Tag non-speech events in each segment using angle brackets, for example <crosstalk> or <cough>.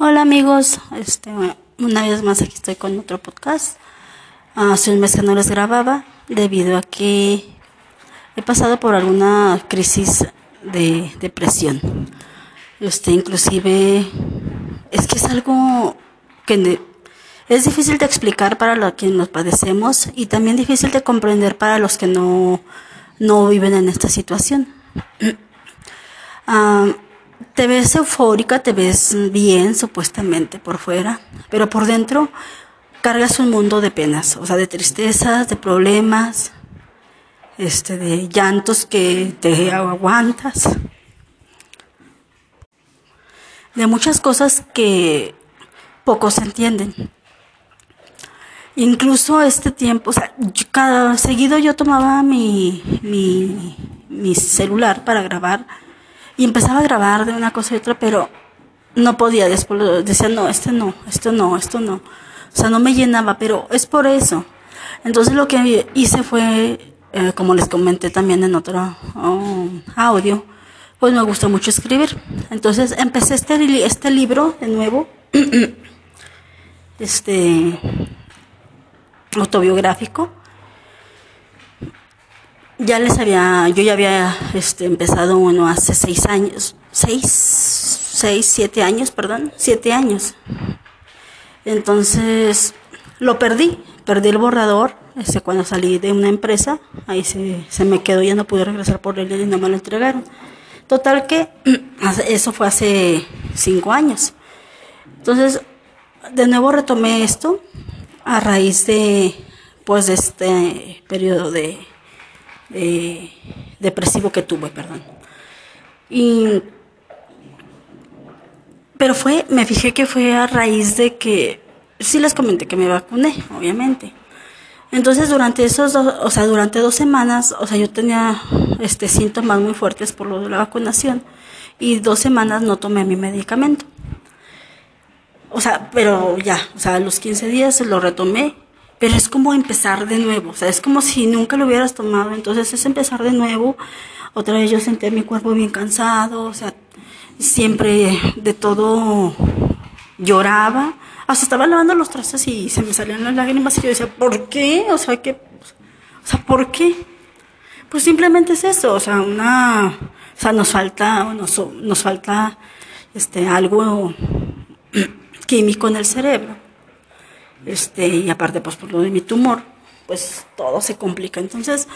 Hola amigos, este, una vez más aquí estoy con otro podcast. Hace un mes que no les grababa debido a que he pasado por alguna crisis de depresión. Este, inclusive es que es algo que es difícil de explicar para los que nos padecemos y también difícil de comprender para los que no, no viven en esta situación. <clears throat> Ah, te ves eufórica, te ves bien supuestamente por fuera, pero por dentro cargas un mundo de penas, o sea, de tristezas, de problemas, este, de llantos que te aguantas, de muchas cosas que pocos entienden. Incluso este tiempo, o sea, cada seguido yo tomaba mi, mi, mi celular para grabar y empezaba a grabar de una cosa y otra, pero no podía, después decía, no, este no, esto no, esto no. O sea, no me llenaba, pero es por eso. Entonces lo que hice fue, eh, como les comenté también en otro oh, audio, pues me gusta mucho escribir. Entonces empecé este, este libro de nuevo, <clears throat> este autobiográfico, ya les había, yo ya había este, empezado uno hace seis años, seis, seis, siete años, perdón, siete años. Entonces lo perdí, perdí el borrador, este, cuando salí de una empresa, ahí se, se me quedó, ya no pude regresar por él y no me lo entregaron. Total que <clears throat> eso fue hace cinco años. Entonces, de nuevo retomé esto a raíz de, pues, de este periodo de eh, depresivo que tuve, perdón. Y, pero fue, me fijé que fue a raíz de que, sí les comenté que me vacuné, obviamente. Entonces durante esos, dos, o sea, durante dos semanas, o sea, yo tenía este síntomas muy fuertes por lo de la vacunación y dos semanas no tomé mi medicamento. O sea, pero ya, o sea, a los 15 días lo retomé pero es como empezar de nuevo, o sea, es como si nunca lo hubieras tomado, entonces es empezar de nuevo, otra vez yo sentí mi cuerpo bien cansado, o sea, siempre de todo lloraba, hasta estaba lavando los trastes y se me salían las lágrimas y yo decía, ¿por qué? O sea, ¿qué? O sea, ¿por qué? Pues simplemente es eso, o sea, una, o sea, nos falta, nos, nos falta, este, algo <clears throat> químico en el cerebro este, y aparte pues por lo de mi tumor, pues todo se complica. Entonces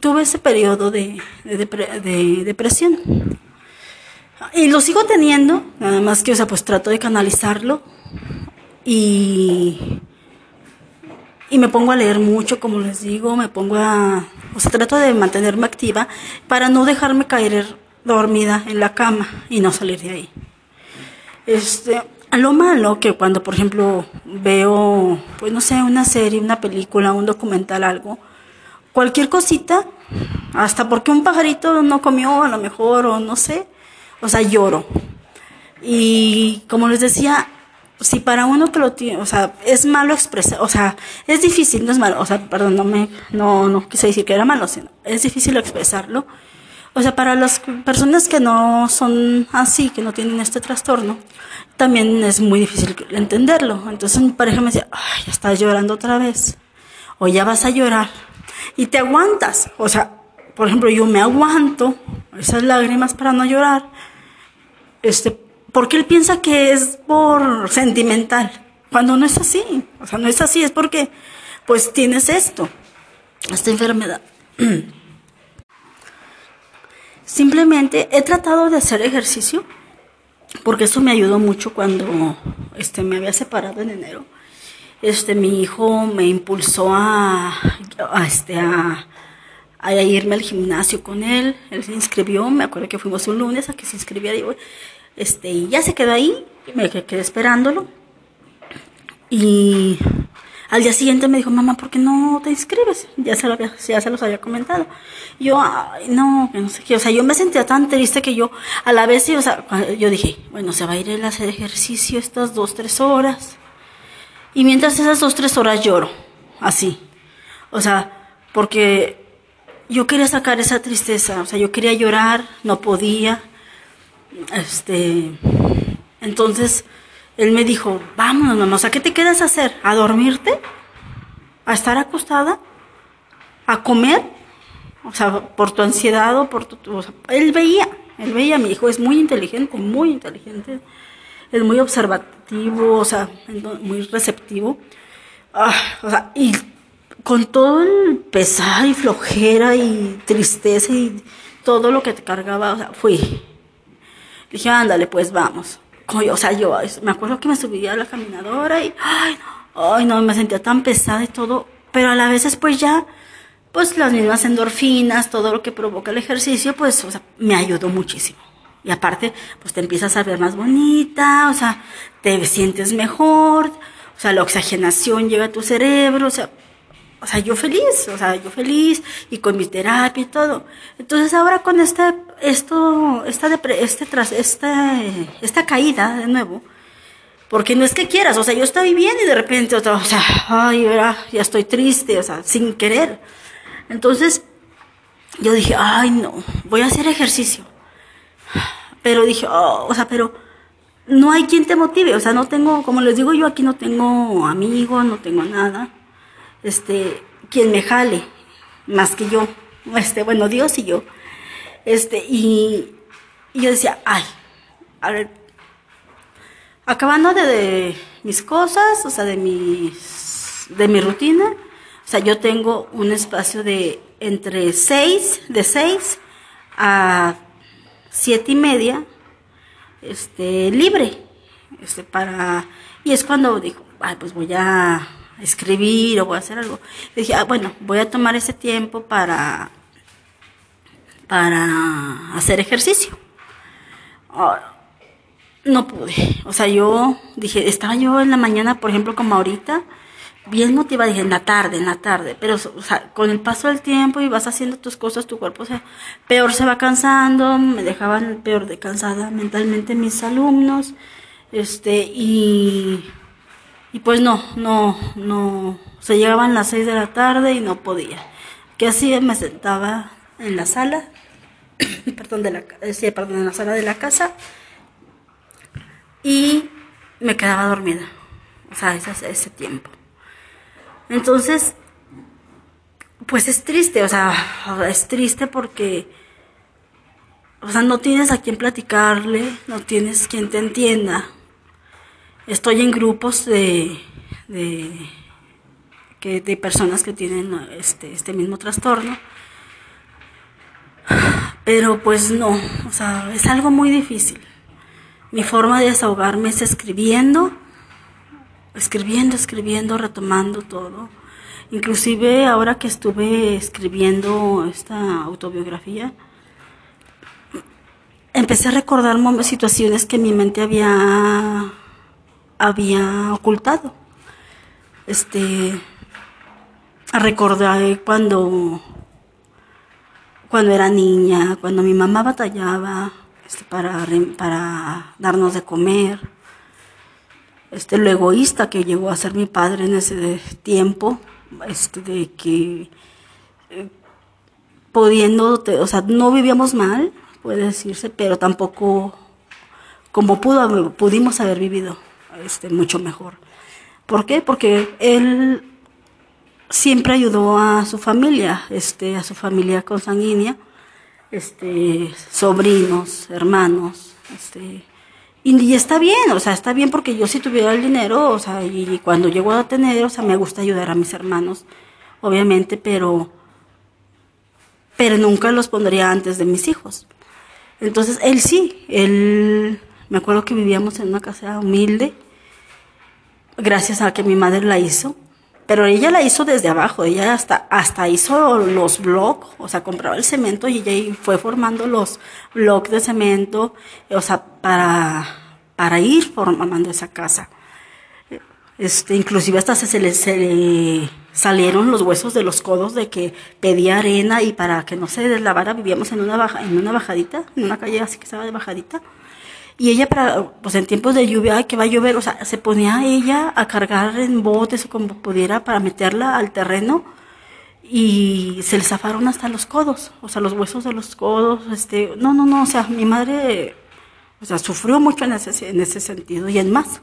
tuve ese periodo de, de, depresión. Y lo sigo teniendo, nada más que, o sea, pues trato de canalizarlo y, y me pongo a leer mucho, como les digo, me pongo a, o sea, trato de mantenerme activa para no dejarme caer dormida en la cama y no salir de ahí. Este, lo malo que cuando, por ejemplo, veo, pues no sé, una serie, una película, un documental, algo, cualquier cosita, hasta porque un pajarito no comió a lo mejor o no sé, o sea, lloro. Y como les decía, si para uno que lo tiene, o sea, es malo expresar, o sea, es difícil, no es malo, o sea, perdón, no me, no, no quise decir que era malo, sino es difícil expresarlo. O sea, para las personas que no son así, que no tienen este trastorno, también es muy difícil entenderlo. Entonces mi pareja me decía, ay, ya estás llorando otra vez, o ya vas a llorar, y te aguantas. O sea, por ejemplo, yo me aguanto esas lágrimas para no llorar, este, porque él piensa que es por sentimental, cuando no es así. O sea, no es así, es porque, pues tienes esto, esta enfermedad. <clears throat> Simplemente he tratado de hacer ejercicio porque eso me ayudó mucho cuando este, me había separado en enero. Este, mi hijo me impulsó a, este, a, a irme al gimnasio con él. Él se inscribió, me acuerdo que fuimos un lunes a que se inscribiera y, este, y ya se quedó ahí, me quedé esperándolo. Y al día siguiente me dijo, mamá, ¿por qué no te inscribes? Ya se, lo había, ya se los había comentado. yo, no, que no sé qué. O sea, yo me sentía tan triste que yo, a la vez, o sea, yo dije, bueno, se va a ir a hacer ejercicio estas dos, tres horas. Y mientras esas dos, tres horas lloro, así. O sea, porque yo quería sacar esa tristeza, o sea, yo quería llorar, no podía. Este, Entonces, él me dijo, vámonos, mamá, o sea, ¿qué te quedas a hacer? ¿A dormirte? ¿A estar acostada? ¿A comer? O sea, por tu ansiedad o por tu... O sea, él veía, él veía, mi hijo es muy inteligente, muy inteligente, es muy observativo, o sea, muy receptivo. Ah, o sea, y con todo el pesar y flojera y tristeza y todo lo que te cargaba, o sea, fui. Dije, ándale, pues vamos. O sea, yo me acuerdo que me subía a la caminadora y, ay, no, ay, no, me sentía tan pesada y todo, pero a la vez después ya, pues las mismas endorfinas, todo lo que provoca el ejercicio, pues, o sea, me ayudó muchísimo. Y aparte, pues te empiezas a ver más bonita, o sea, te sientes mejor, o sea, la oxigenación llega a tu cerebro, o sea, o sea, yo feliz, o sea, yo feliz y con mi terapia y todo. Entonces ahora con esta, esto, esta, este, tras, esta, esta caída de nuevo, porque no es que quieras, o sea, yo estoy bien y de repente, o sea, ay, ya estoy triste, o sea, sin querer. Entonces, yo dije, ay, no, voy a hacer ejercicio. Pero dije, oh, o sea, pero no hay quien te motive, o sea, no tengo, como les digo yo, aquí no tengo amigos, no tengo nada este, quien me jale, más que yo, este, bueno, Dios y yo. Este, y, yo decía, ay, a ver, acabando de, mis cosas, o sea, de mis, de mi rutina, o sea, yo tengo un espacio de entre seis, de seis a siete y media, este, libre, este, para, y es cuando digo, ay, pues voy a escribir o voy a hacer algo. dije, ah, bueno, voy a tomar ese tiempo para, para hacer ejercicio. Ah, no pude. O sea, yo dije, estaba yo en la mañana, por ejemplo, como ahorita, bien motivada, dije, en la tarde, en la tarde. Pero, o sea, con el paso del tiempo y vas haciendo tus cosas, tu cuerpo, o sea, peor se va cansando, me dejaban peor de cansada mentalmente mis alumnos, este, y y pues no, no, no, se llegaban las seis de la tarde y no podía. Que así me sentaba en la sala, <coughs> perdón, de la, sí, perdón, en la sala de la casa y me quedaba dormida. O sea, ese, ese tiempo. Entonces, pues es triste, o sea, es triste porque, o sea, no tienes a quien platicarle, no tienes quien te entienda estoy en grupos de, de, que, de personas que tienen este, este mismo trastorno. Pero pues no, o sea, es algo muy difícil. Mi forma de desahogarme es escribiendo, escribiendo, escribiendo, retomando todo. Inclusive ahora que estuve escribiendo esta autobiografía, empecé a recordar situaciones que mi mente había había ocultado. Este, recordar cuando, cuando era niña, cuando mi mamá batallaba este, para, para darnos de comer, este, lo egoísta que llegó a ser mi padre en ese tiempo, este, de que eh, pudiendo, o sea, no vivíamos mal, puede decirse, pero tampoco como pudo, pudimos haber vivido este, mucho mejor. ¿Por qué? Porque él siempre ayudó a su familia, este, a su familia consanguínea, este, sobrinos, hermanos, este, y, está bien, o sea, está bien porque yo si tuviera el dinero, o sea, y, cuando llego a tener, o sea, me gusta ayudar a mis hermanos, obviamente, pero, pero nunca los pondría antes de mis hijos. Entonces, él sí, él, me acuerdo que vivíamos en una casa humilde, gracias a que mi madre la hizo. Pero ella la hizo desde abajo, ella hasta, hasta hizo los blogs, o sea, compraba el cemento y ella fue formando los bloques de cemento, o sea, para, para ir formando esa casa. Este, inclusive hasta se, le, se salieron los huesos de los codos de que pedía arena y para que no se deslavara vivíamos en una, baja, en una bajadita, en una calle así que estaba de bajadita y ella, para, pues en tiempos de lluvia, que va a llover, o sea, se ponía ella a cargar en botes o como pudiera para meterla al terreno y se le zafaron hasta los codos, o sea, los huesos de los codos, este, no, no, no, o sea, mi madre, O sea, sufrió mucho en ese, en ese sentido y en más.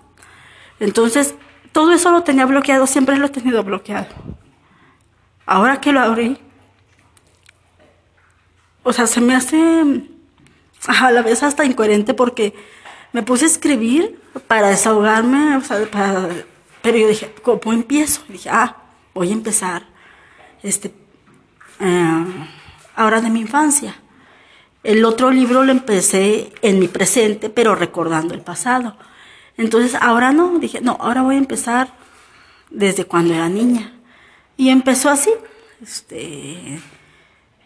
Entonces, todo eso lo tenía bloqueado, siempre lo he tenido bloqueado. Ahora que lo abrí, o sea, se me hace a la vez hasta incoherente porque me puse a escribir para desahogarme, pero yo dije, ¿cómo empiezo? dije, ah, voy a empezar, este, eh, ahora de mi infancia. El otro libro lo empecé en mi presente, pero recordando el pasado. Entonces, ahora no, dije, no, ahora voy a empezar desde cuando era niña. Y empezó así, este,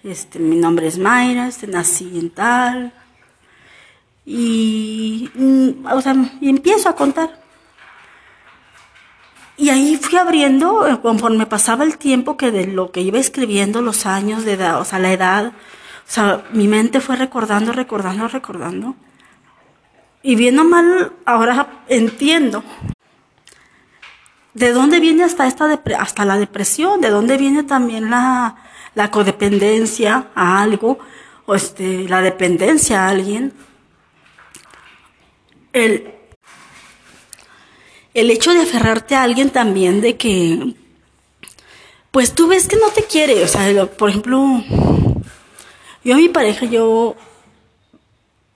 este, mi nombre es Mayra, este, nací en tal, y, mm, o sea, y empiezo a contar. Y ahí fui abriendo, eh, conforme pasaba el tiempo, que de lo que iba escribiendo, los años de edad, o sea, la edad, o sea, mi mente fue recordando, recordando, recordando. Y bien o mal, ahora entiendo de dónde viene hasta, esta hasta la depresión, de dónde viene también la, la codependencia a algo, o este, la dependencia a alguien el, el hecho de aferrarte a alguien también, de que, pues tú ves que no te quiere, o sea, por ejemplo, yo a mi pareja, yo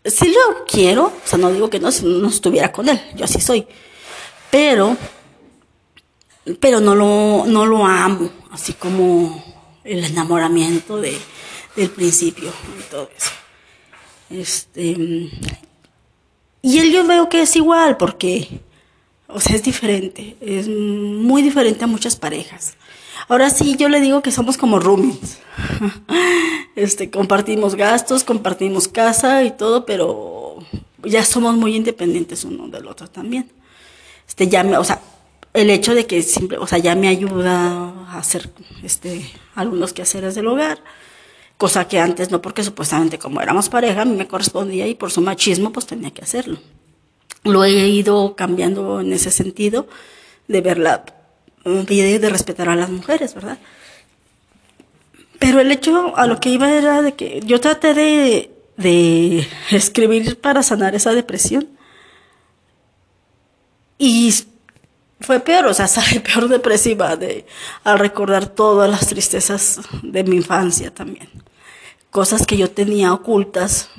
sí lo quiero, o sea, no digo que no, si no estuviera con él, yo así soy, pero, pero no lo, no lo amo, así como el enamoramiento de, del principio y todo eso. Este, y él yo veo que es igual porque, o sea, es diferente, es muy diferente a muchas parejas. Ahora sí, yo le digo que somos como roomies. <laughs> Este, compartimos gastos, compartimos casa y todo, pero ya somos muy independientes uno del otro también. Este, ya me, o sea, el hecho de que siempre, o sea, ya me ayuda a hacer, este, algunos quehaceres del hogar cosa que antes no, porque supuestamente como éramos pareja, a mí me correspondía y por su machismo pues tenía que hacerlo. Lo he ido cambiando en ese sentido de ver la vida y de respetar a las mujeres, ¿verdad? Pero el hecho a lo que iba era de que yo traté de, de escribir para sanar esa depresión. Y fue peor, o sea, <laughs> sale peor depresiva de, al recordar todas las tristezas de mi infancia también cosas que yo tenía ocultas,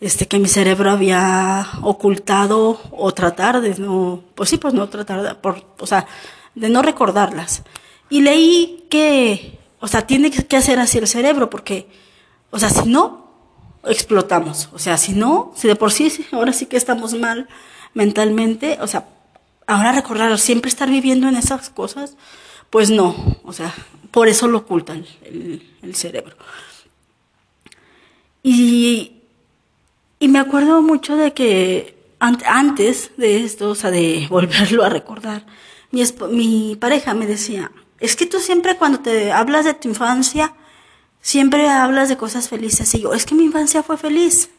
este, que mi cerebro había ocultado o tratar de no, pues sí, pues no tratar de, por, o sea, de no recordarlas. Y leí que, o sea, tiene que hacer así el cerebro porque, o sea, si no, explotamos. O sea, si no, si de por sí, ahora sí que estamos mal mentalmente, o sea, ahora recordar, siempre estar viviendo en esas cosas, pues no, o sea, por eso lo oculta el, el cerebro. Y, y me acuerdo mucho de que antes de esto, o sea, de <laughs> volverlo a recordar, mi, mi pareja me decía, es que tú siempre cuando te hablas de tu infancia, siempre hablas de cosas felices. Y yo, es que mi infancia fue feliz.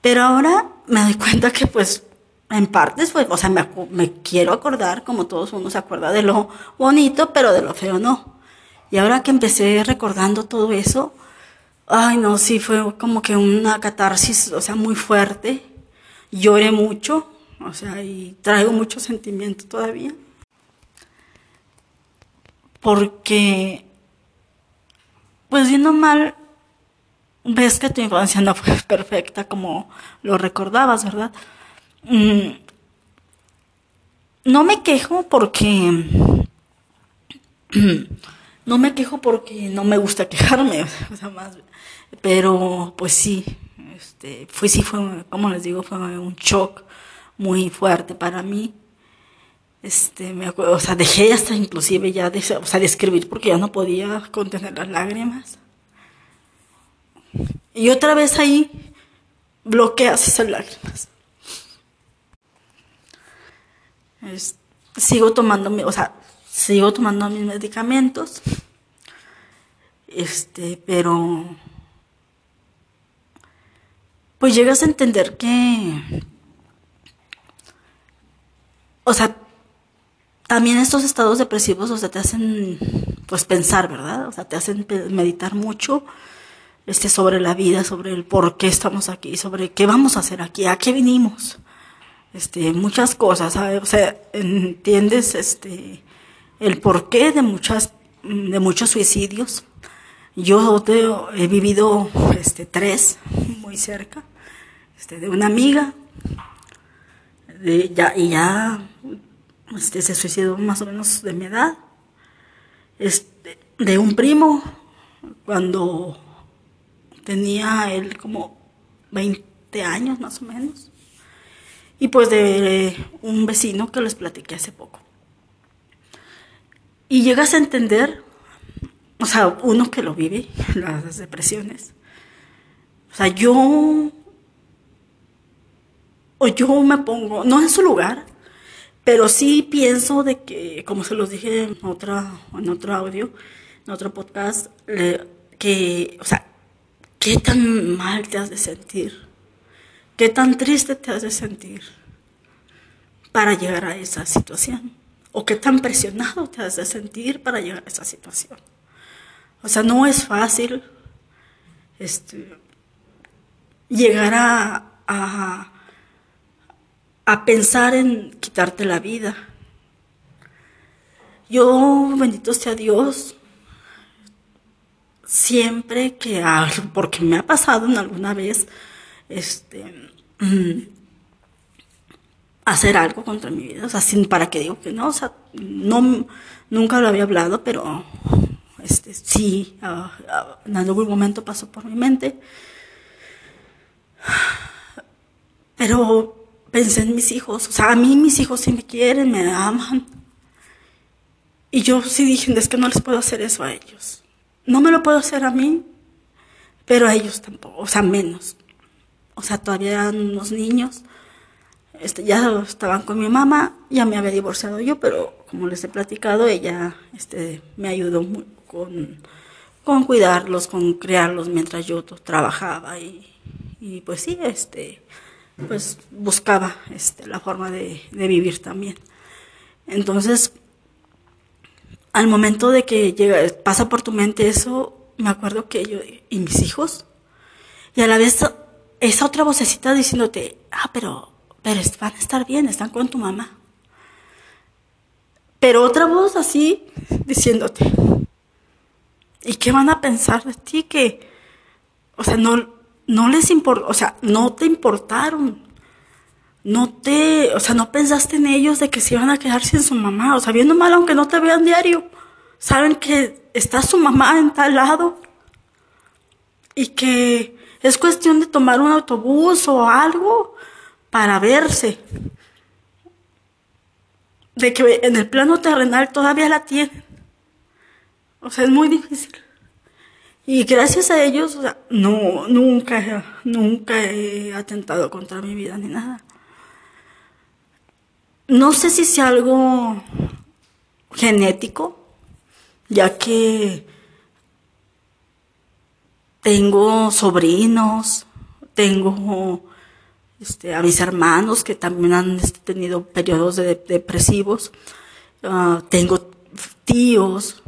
Pero ahora me doy <laughs> cuenta que pues en partes, pues, o sea, me, me, quiero acordar, como todos uno se acuerda de lo bonito, pero de lo feo no. Y ahora que empecé recordando todo eso, Ay, no, sí, fue como que una catarsis, o sea, muy fuerte. Lloré mucho, o sea, y traigo mucho sentimiento todavía. Porque, pues viendo mal, ves que tu infancia no fue <laughs> perfecta como lo recordabas, ¿verdad? Mm, no me quejo porque <clears throat> no me quejo porque no me gusta quejarme, <laughs> o sea, más, pero pues sí, este, fue sí fue, como les digo, fue un shock muy fuerte para mí. Este, me acuerdo, o sea, dejé hasta inclusive ya de, o sea, de escribir porque ya no podía contener las lágrimas. Y otra vez ahí bloqueas esas lágrimas. sigo tomando, o sea, sigo tomando mis medicamentos, este, pero pues llegas a entender que, o sea, también estos estados depresivos, o sea, te hacen, pues pensar, ¿verdad? O sea, te hacen meditar mucho, este, sobre la vida, sobre el por qué estamos aquí, sobre qué vamos a hacer aquí, a qué vinimos. Este, muchas cosas, ¿sabes? O sea, entiendes este, el porqué de muchas, de muchos suicidios. Yo he vivido este, tres muy cerca, este, de una amiga, de, ya, y ya este, se suicidó más o menos de mi edad, este, de un primo, cuando tenía él como 20 años más o menos, y pues de un vecino que les platiqué hace poco. Y llegas a entender, o sea, uno que lo vive, <laughs> las depresiones. O sea, yo, o yo me pongo, no en su lugar, pero sí pienso de que, como se los dije en, otra, en otro audio, en otro podcast, que, o sea, qué tan mal te has de sentir, qué tan triste te has de sentir para llegar a esa situación, o qué tan presionado te has de sentir para llegar a esa situación. O sea, no es fácil este, llegar a, a a pensar en quitarte la vida. Yo, bendito sea Dios, siempre que, porque me ha pasado en alguna vez, este, mm, hacer algo contra mi vida, o sea, sin para qué digo que no, o sea, no, nunca lo había hablado, pero, este, sí, en algún momento pasó por mi mente, pero pensé en mis hijos. O sea, a mí mis hijos sí me quieren, me aman. Y yo sí dije, es que no les puedo hacer eso a ellos. No me lo puedo hacer a mí, pero a ellos tampoco, o sea, menos. O sea, todavía eran unos niños. Este, ya estaban con mi mamá, ya me había divorciado yo, pero como les he platicado, ella este, me ayudó con, con cuidarlos, con criarlos mientras yo trabajaba y, y pues sí, este, pues buscaba este, la forma de, vivir también. Entonces, al momento de que llega, pasa por tu mente eso, me acuerdo que yo y mis hijos, y a la vez esa otra vocecita diciéndote, ah, pero, pero van a estar bien, están con tu mamá. Pero otra voz así diciéndote, ¿y qué van a pensar de ti? Que, o sea, no, no les importó, o sea, no te importaron. No te, o sea, no pensaste en ellos de que se iban a quedar sin su mamá, o sea, viendo mal aunque no te vean diario. Saben que está su mamá en tal lado y que es cuestión de tomar un autobús o algo para verse. De que en el plano terrenal todavía la tienen. O sea, es muy difícil. Y gracias a ellos, no, nunca, nunca he atentado contra mi vida ni nada. No sé si sea algo genético, ya que tengo sobrinos, tengo este, a mis hermanos que también han este, tenido periodos depresivos, ah, tengo tíos,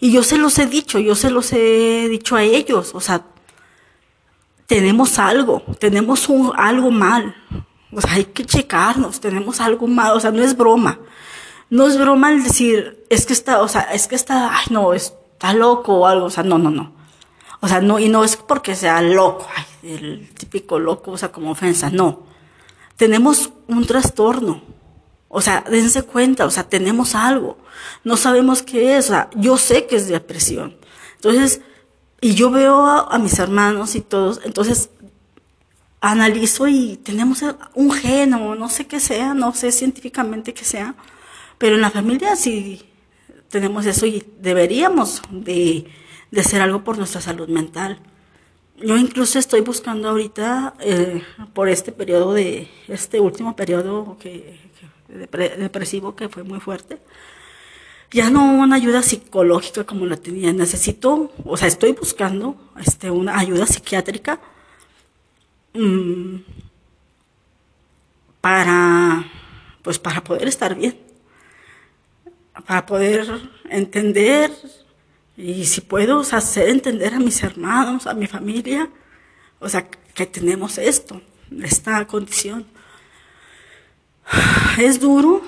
y yo se los he dicho, yo se los he dicho a ellos, o sea, tenemos algo, tenemos un, algo mal, o sea, hay que checarnos, tenemos algo mal, o sea, no es broma, no es broma el decir, es que está, o sea, es que está, ay, no, está loco o algo, o sea, no, no, no. O sea, no, y no es porque sea loco, ay, el típico loco, o sea, como ofensa, no. Tenemos un trastorno, o sea, dense cuenta, o sea, tenemos algo. No sabemos qué es, o sea, yo sé que es depresión. Entonces, y yo veo a, mis hermanos y todos, entonces analizo y tenemos un gen o no sé qué sea, no sé científicamente qué sea, pero en la familia sí tenemos eso y deberíamos de, de hacer algo por nuestra salud mental. Yo incluso estoy buscando ahorita, eh, por este periodo de, este último periodo que, depresivo que fue muy fuerte. Ya no una ayuda psicológica como la tenía. Necesito, o sea, estoy buscando este, una ayuda psiquiátrica mm, para, pues para poder estar bien, para poder entender Y si puedo hacer entender a mis hermanos, a mi familia, o sea, que tenemos esto, esta condición. Es duro,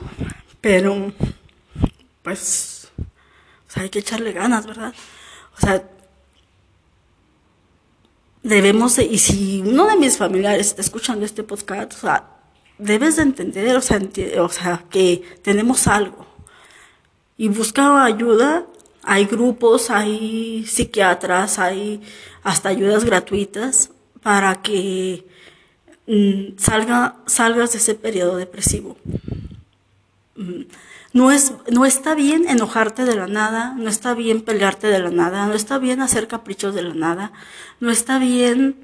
pero pues hay que echarle ganas, ¿verdad? O sea, debemos, y si uno de mis familiares está escuchando este podcast, o sea, debes de entender, o sea, o sea, que tenemos algo. Y busca ayuda, hay grupos, hay psiquiatras, hay hasta ayudas gratuitas para que mm, salga, salgas de ese periodo depresivo. Mm, no, es, no está bien enojarte de la nada, no está bien pelearte de la nada, no está bien hacer caprichos de la nada, no está bien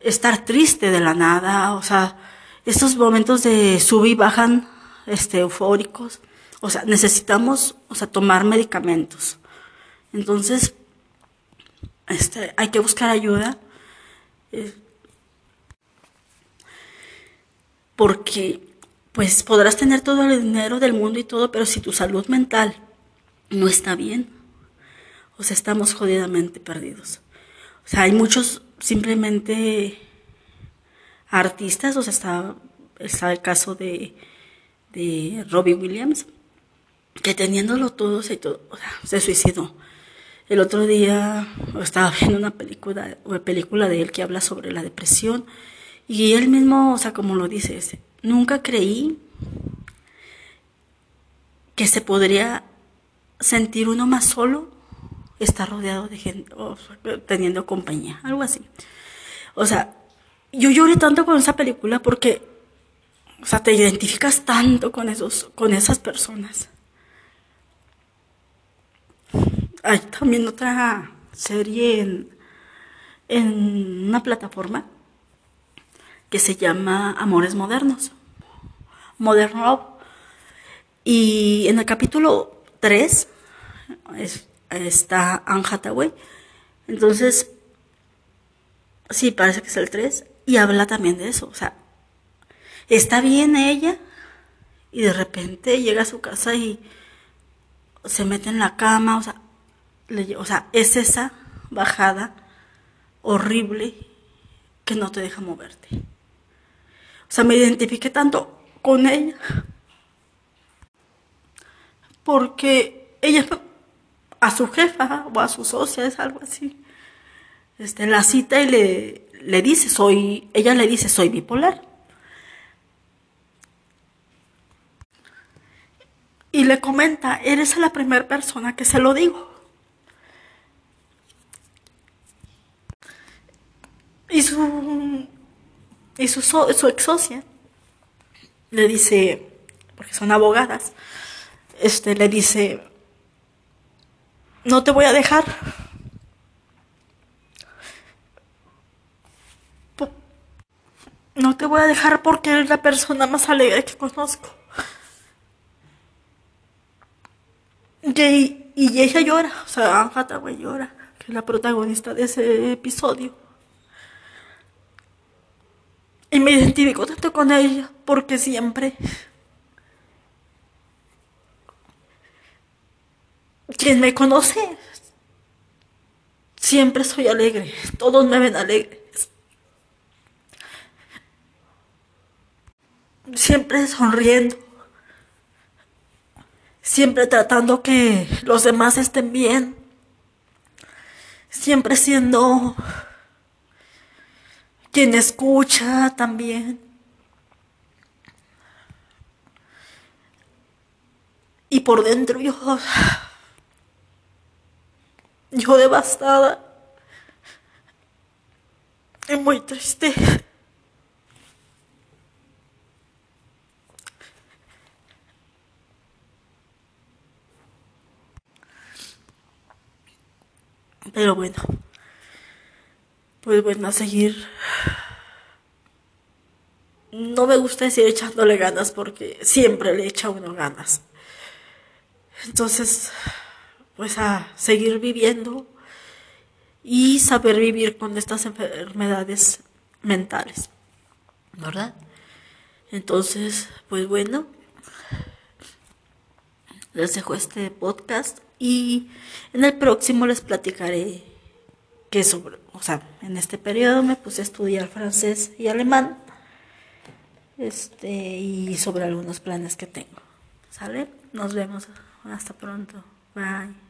estar triste de la nada, o sea, estos momentos de sub y bajan este, eufóricos, o sea, necesitamos, o sea, tomar medicamentos. Entonces, este, hay que buscar ayuda. Eh, porque pues podrás tener todo el dinero del mundo y todo, pero si tu salud mental no está bien, o sea, estamos jodidamente perdidos. O sea, hay muchos simplemente artistas, o sea, está, está el caso de, de Robbie Williams, que teniéndolo todo, se, todo, se suicidó. El otro día estaba viendo una película, una película de él que habla sobre la depresión y él mismo, o sea, como lo dice, Nunca creí que se podría sentir uno más solo estar rodeado de gente, o teniendo compañía, algo así. O sea, yo lloré tanto con esa película porque, o sea, te identificas tanto con esos, con esas personas. Hay también otra serie en, una plataforma que se llama Amores Modernos. Modern Love. Y en el capítulo 3 está Anne Hathaway. Entonces, sí, parece que es el 3. Y habla también de eso. O sea, está bien ella y de repente llega a su casa y se mete en la cama. O sea, o sea es esa bajada horrible que no te deja moverte. O sea, me identifiqué tanto con ella. Porque ella a su jefa o a su socia es algo así. Este, la cita y le, le dice, soy, ella le dice, soy bipolar. Y le comenta, eres la primera persona que se lo digo. Y su, y su, su ex socia le dice, porque son abogadas, este, le dice, no te voy a dejar. No te voy a dejar porque eres la persona más alegre que conozco. Y, ella llora, o sea, Anne llora, que es la protagonista de ese episodio. Y me identifico tanto con ella porque siempre quien me conoce siempre soy alegre, todos me ven alegres. Siempre sonriendo. Siempre tratando que los demás estén bien. Siempre siendo quien escucha también. Y por dentro yo, yo devastada y muy triste. Pero bueno pues bueno, a seguir. No me gusta decir echándole ganas porque siempre le echa uno ganas. Entonces, pues a seguir viviendo y saber vivir con estas enfermedades mentales, ¿verdad? Entonces, pues bueno, les dejo este podcast y en el próximo les platicaré sobre, o sea, en este periodo me puse a estudiar francés y alemán este y sobre algunos planes que tengo. ¿Sale? Nos vemos. Hasta pronto. Bye.